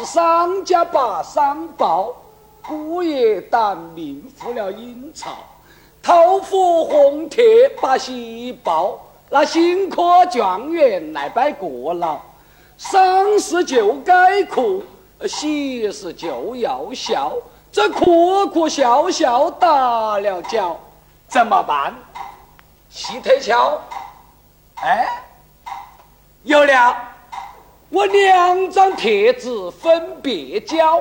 是商家把商报，姑爷当命赴了阴曹。头佛红帖把喜报，那新科状元来拜过了。丧事就该哭，喜事就要笑。这哭哭笑笑打了脚，怎么办？细推敲，哎，有了！我两张帖子分别交，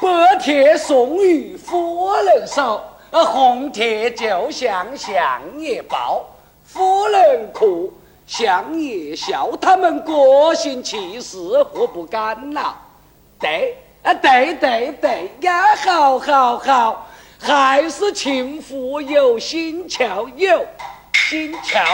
白帖送与夫人手，而红帖就向相爷报。夫人哭，相爷笑，他们各行其事，互不干扰。对。啊，对对对呀，好好好，还是情妇有心窍，有心窍。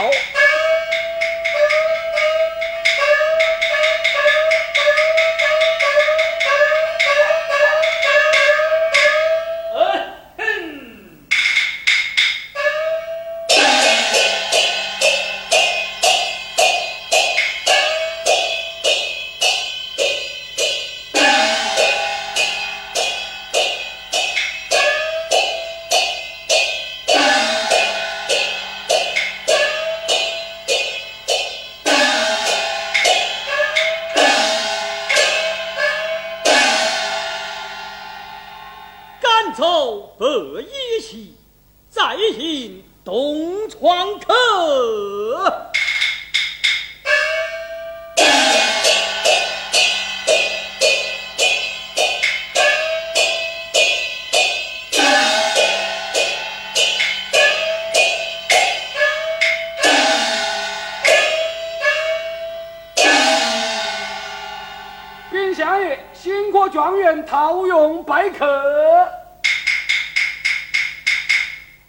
套用拜客，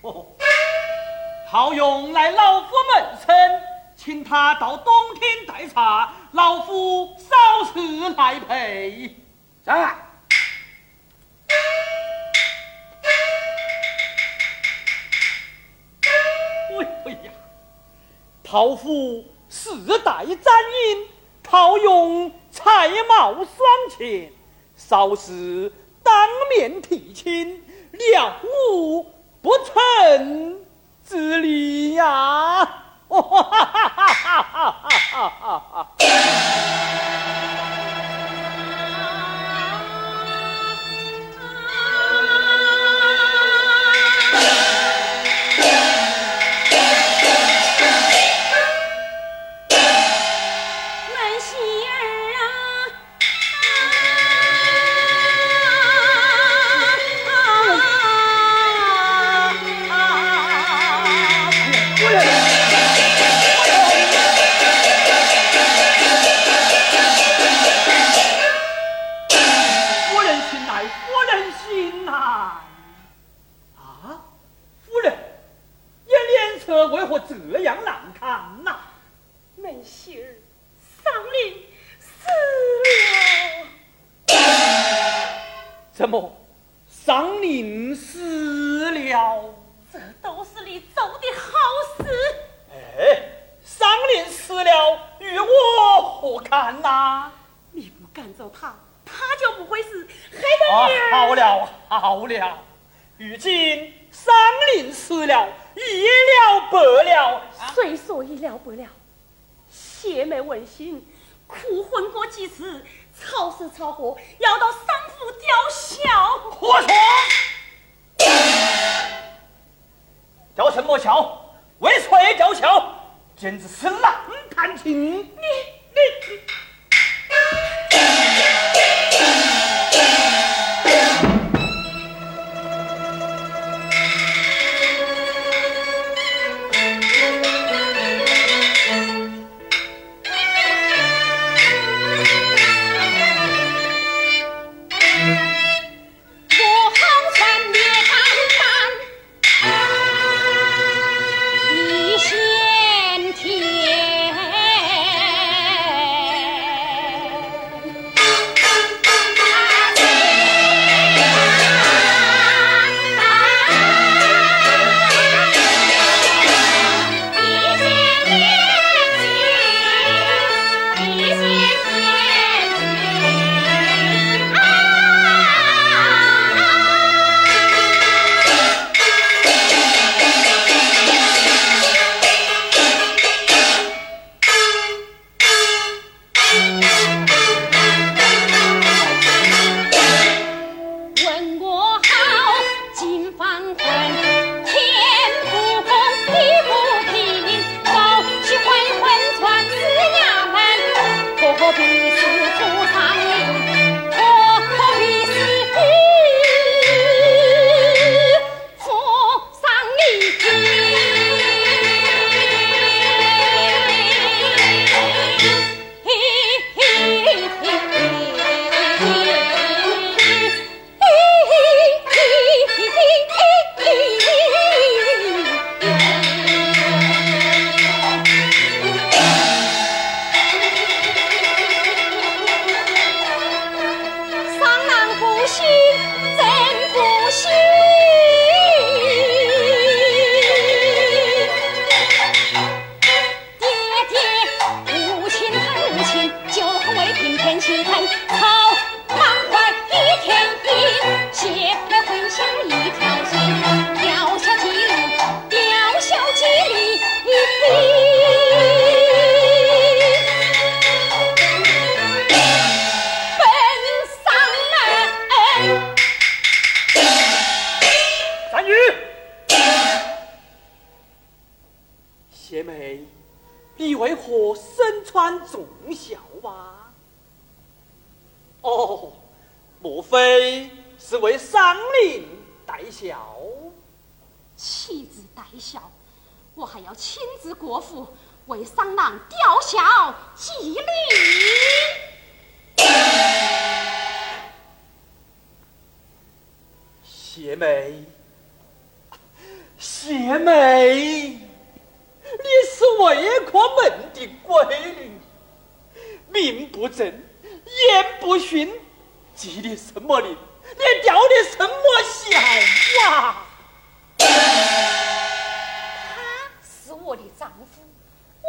哦，套用来老夫门生，请他到东厅待茶，老夫稍事来陪。在。哎呀，陶夫世代沾阴，套用才貌双全。少时当面提亲，了无不成之理呀！哈哈哈哈哈哈！您死了，这都是你做的好事。哎，桑林死了，与我何干呐？你不赶走他，他就不会是黑人。好了好了，如今桑林死了，一了百了，谁说一了百了？邪魅文心哭昏过几次。操死操活，要到三府吊孝。活佛，叫什么孝？为错也叫孝，简直是浪弹琴。你。你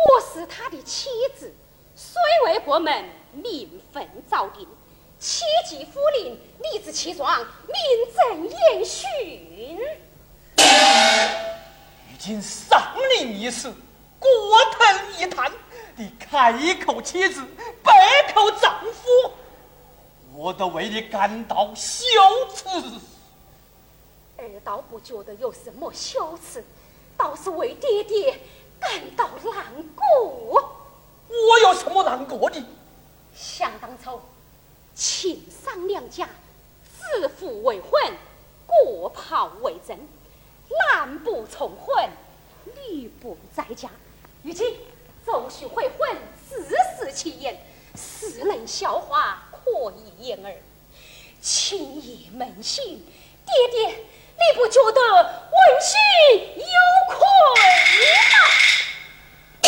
我是他的妻子，虽未过门，名分早定，妻继夫临，理直气壮，名正言顺。如今丧灵一事，过头一谈，你开口妻子，闭口丈夫，我都为你感到羞耻。儿倒不觉得有什么羞耻，倒是为爹爹感到难过。我有什么难过的？想当初，亲丧两家，子父未婚，过袍未正。男不从婚，女不在家。如今周须悔婚，自食其言，世人笑话，可以掩耳。情义扪心，爹爹，你不觉得问心有愧吗？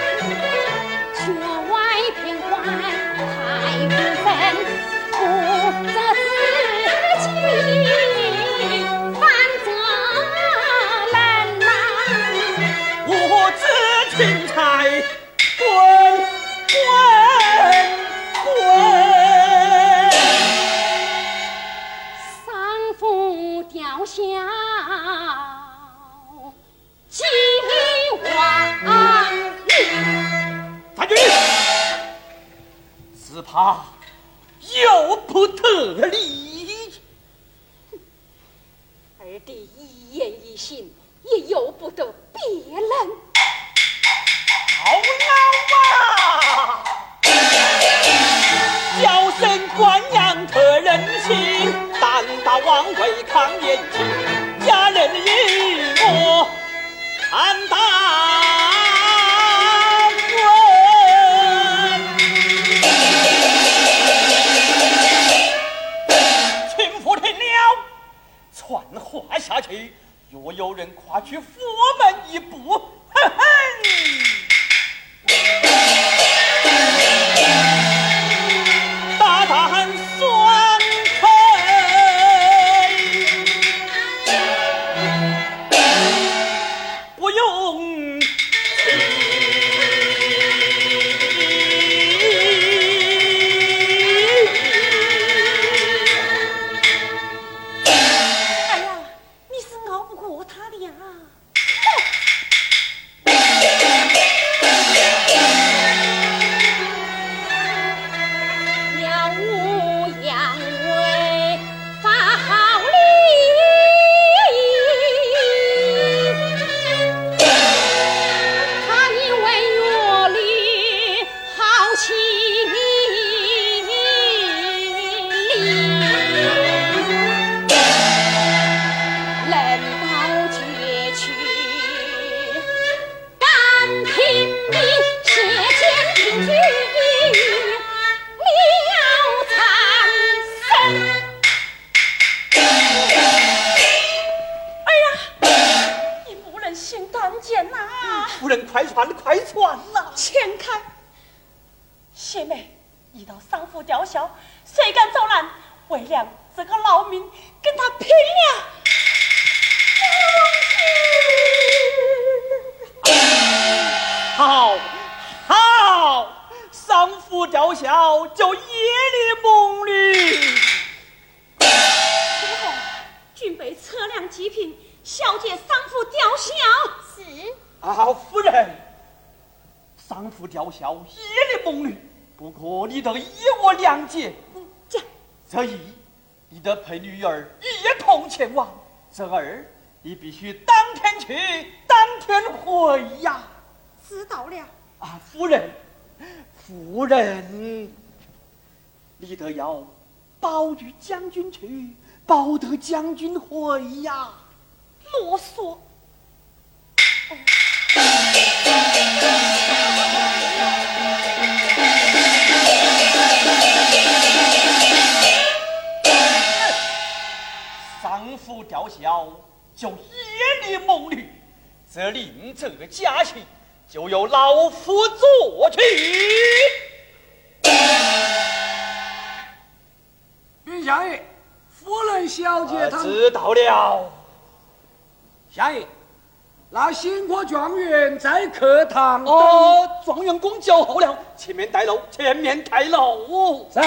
他由不得你，二弟一言一行也由不得别人。好老啊！叫声官阳特人心，胆大妄为抗。有人跨去佛门一步，哈哈。这儿，你必须当天去，当天回呀！知道了。啊，夫人，夫人，你得要保住将军去，保得将军回呀！啰嗦。丈吊孝，就夜里梦女，这令这个家情，就由老夫做去。云相爷，夫人小姐她知道了。相爷，那新科状元在客堂。哦，状元公叫候了，前面带路，前面带路。是。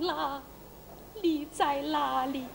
啦你在哪里？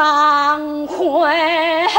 郎回。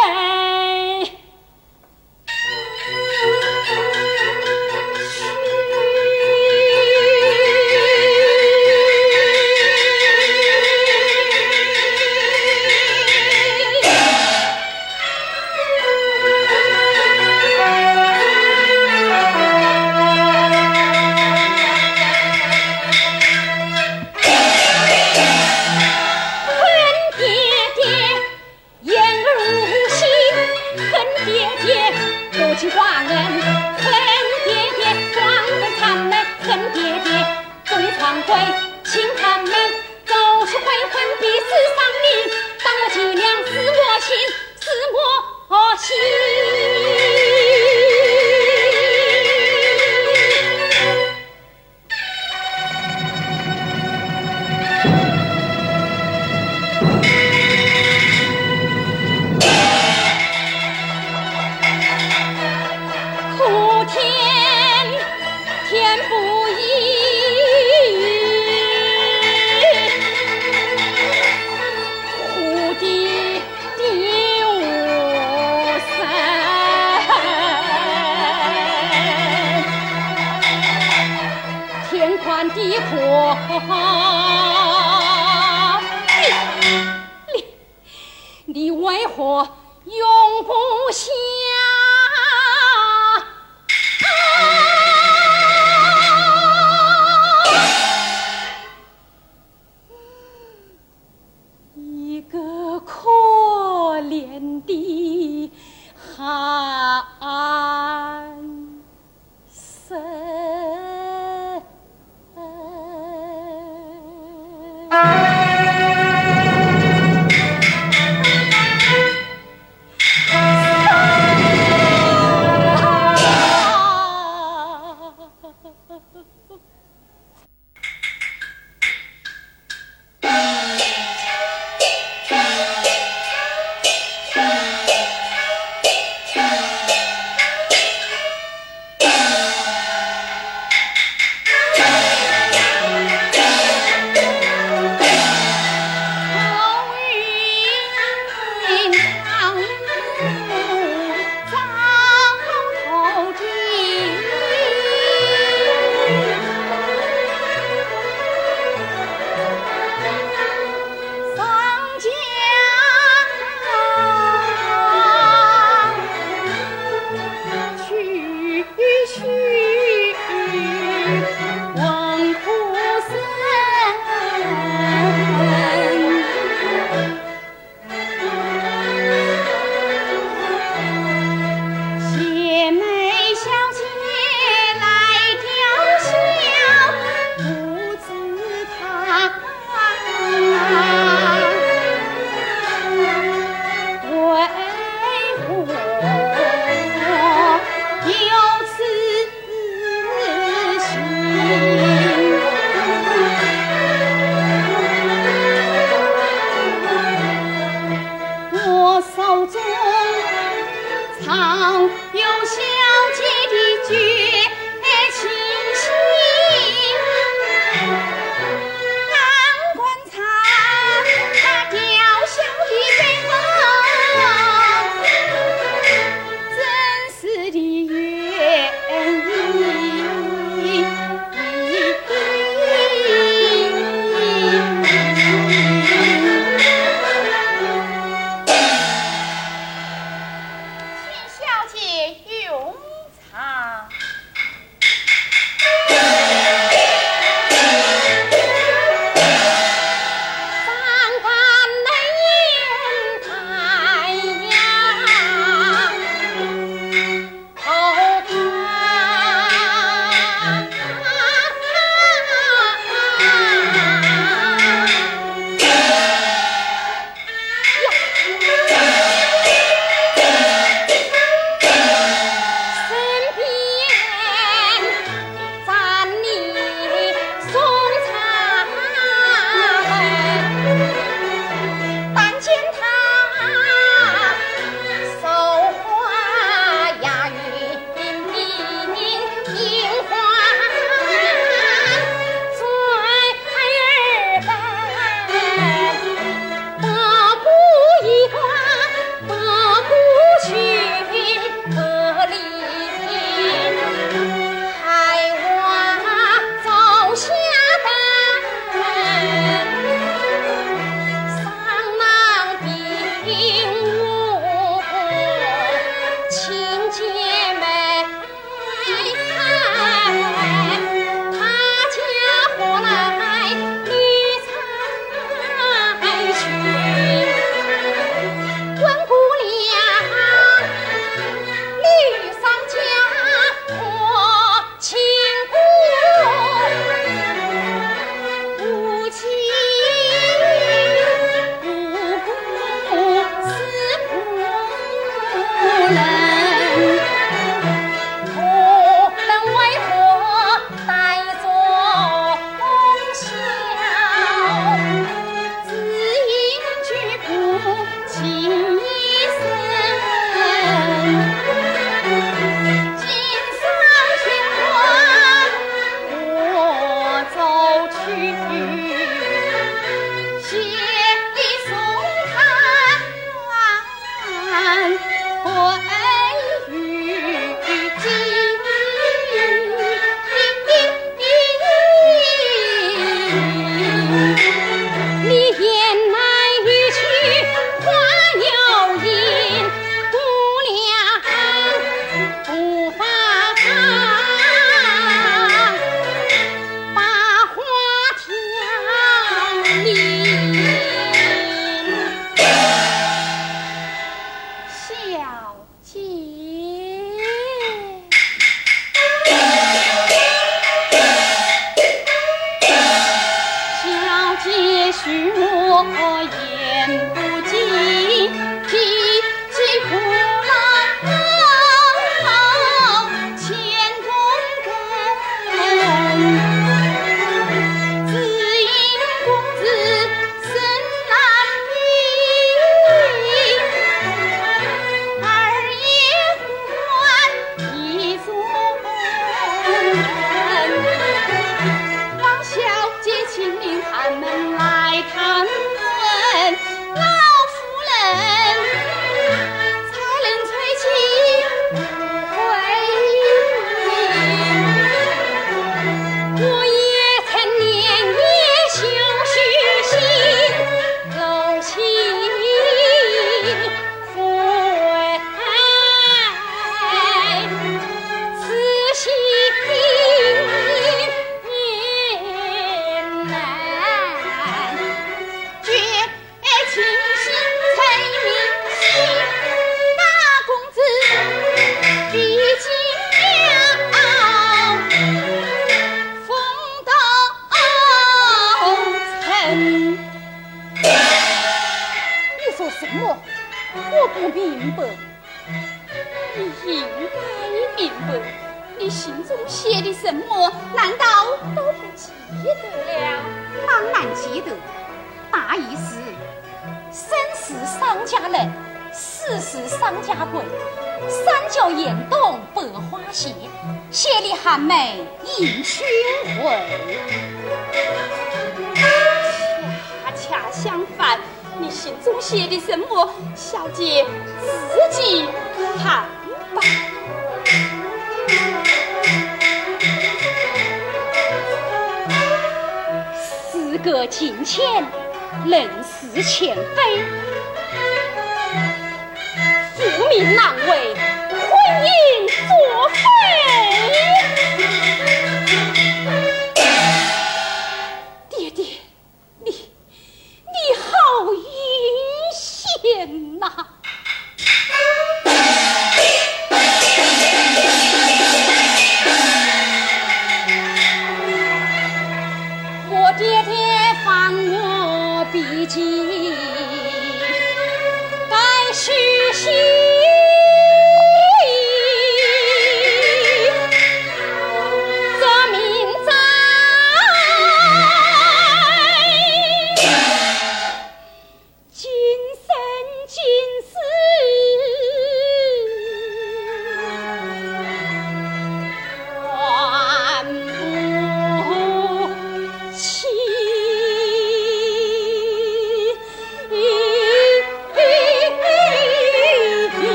我永不息。近前能似欠非父命难违。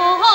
好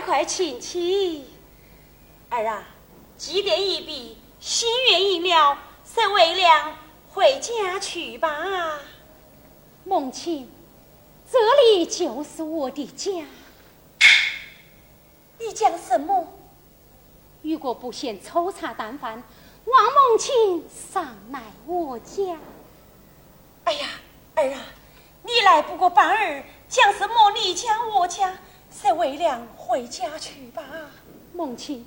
快快请起。儿啊，祭奠一毕，心愿已了，随为良回家去吧。母亲，这里就是我的家。你讲什么？如果不嫌粗茶淡饭，望母亲上来我家。哎呀，儿啊，你来不过半儿，讲什么你家我家？随为良回家去吧。母亲，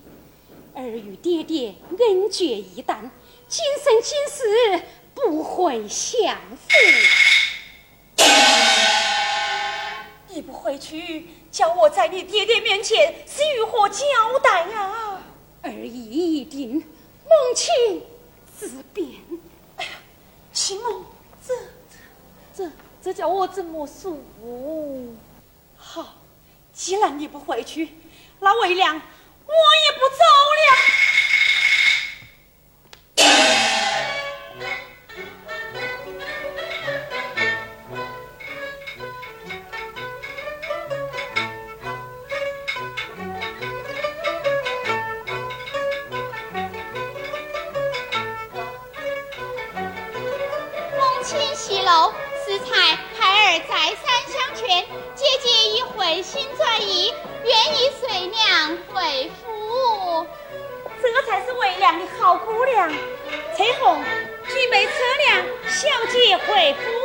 儿与爹爹恩绝义断，今生今世不会相负。你不回去，叫我在你爹爹面前是如何交代呀？儿已一定，母亲自便。哎呀，秦梦，这这这叫我怎么说？好，既然你不回去，那为良我也不走了。回心转意，愿意随娘回府，这才是为娘的好姑娘。陈红，举杯，车辆，小姐回府。